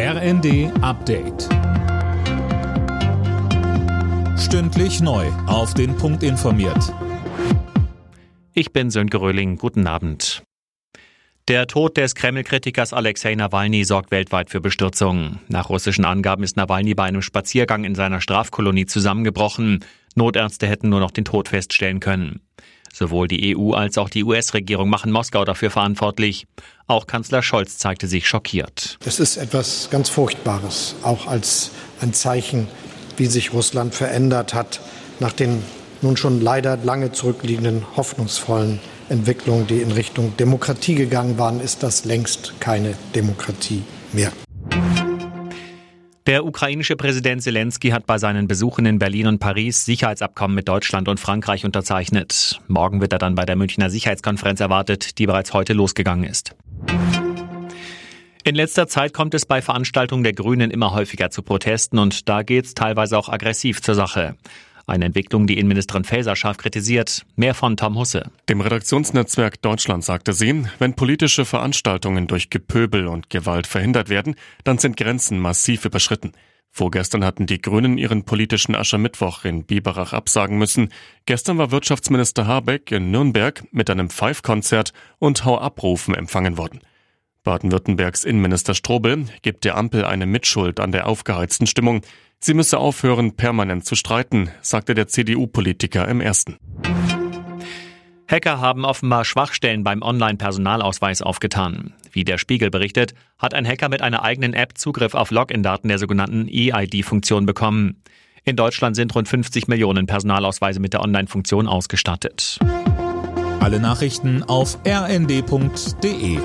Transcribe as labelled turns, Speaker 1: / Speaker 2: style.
Speaker 1: RND Update. Stündlich neu. Auf den Punkt informiert.
Speaker 2: Ich bin Sönke Röhling. Guten Abend. Der Tod des Kreml-Kritikers Alexei Nawalny sorgt weltweit für Bestürzung. Nach russischen Angaben ist Nawalny bei einem Spaziergang in seiner Strafkolonie zusammengebrochen. Notärzte hätten nur noch den Tod feststellen können. Sowohl die EU als auch die US-Regierung machen Moskau dafür verantwortlich. Auch Kanzler Scholz zeigte sich schockiert.
Speaker 3: Es ist etwas ganz Furchtbares, auch als ein Zeichen, wie sich Russland verändert hat nach den nun schon leider lange zurückliegenden hoffnungsvollen Entwicklungen, die in Richtung Demokratie gegangen waren, ist das längst keine Demokratie mehr.
Speaker 2: Der ukrainische Präsident Zelensky hat bei seinen Besuchen in Berlin und Paris Sicherheitsabkommen mit Deutschland und Frankreich unterzeichnet. Morgen wird er dann bei der Münchner Sicherheitskonferenz erwartet, die bereits heute losgegangen ist. In letzter Zeit kommt es bei Veranstaltungen der Grünen immer häufiger zu Protesten und da geht es teilweise auch aggressiv zur Sache. Eine Entwicklung, die Innenministerin Faeser scharf kritisiert. Mehr von Tom Husse.
Speaker 4: Dem Redaktionsnetzwerk Deutschland sagte sie, wenn politische Veranstaltungen durch Gepöbel und Gewalt verhindert werden, dann sind Grenzen massiv überschritten. Vorgestern hatten die Grünen ihren politischen Aschermittwoch in Biberach absagen müssen. Gestern war Wirtschaftsminister Habeck in Nürnberg mit einem Pfeifkonzert und Hau-Abrufen empfangen worden. Baden-Württembergs Innenminister Strobel gibt der Ampel eine Mitschuld an der aufgeheizten Stimmung. Sie müsse aufhören, permanent zu streiten, sagte der CDU-Politiker im ersten.
Speaker 2: Hacker haben offenbar Schwachstellen beim Online-Personalausweis aufgetan. Wie der Spiegel berichtet, hat ein Hacker mit einer eigenen App Zugriff auf Login-Daten der sogenannten EID-Funktion bekommen. In Deutschland sind rund 50 Millionen Personalausweise mit der Online-Funktion ausgestattet.
Speaker 1: Alle Nachrichten auf rnd.de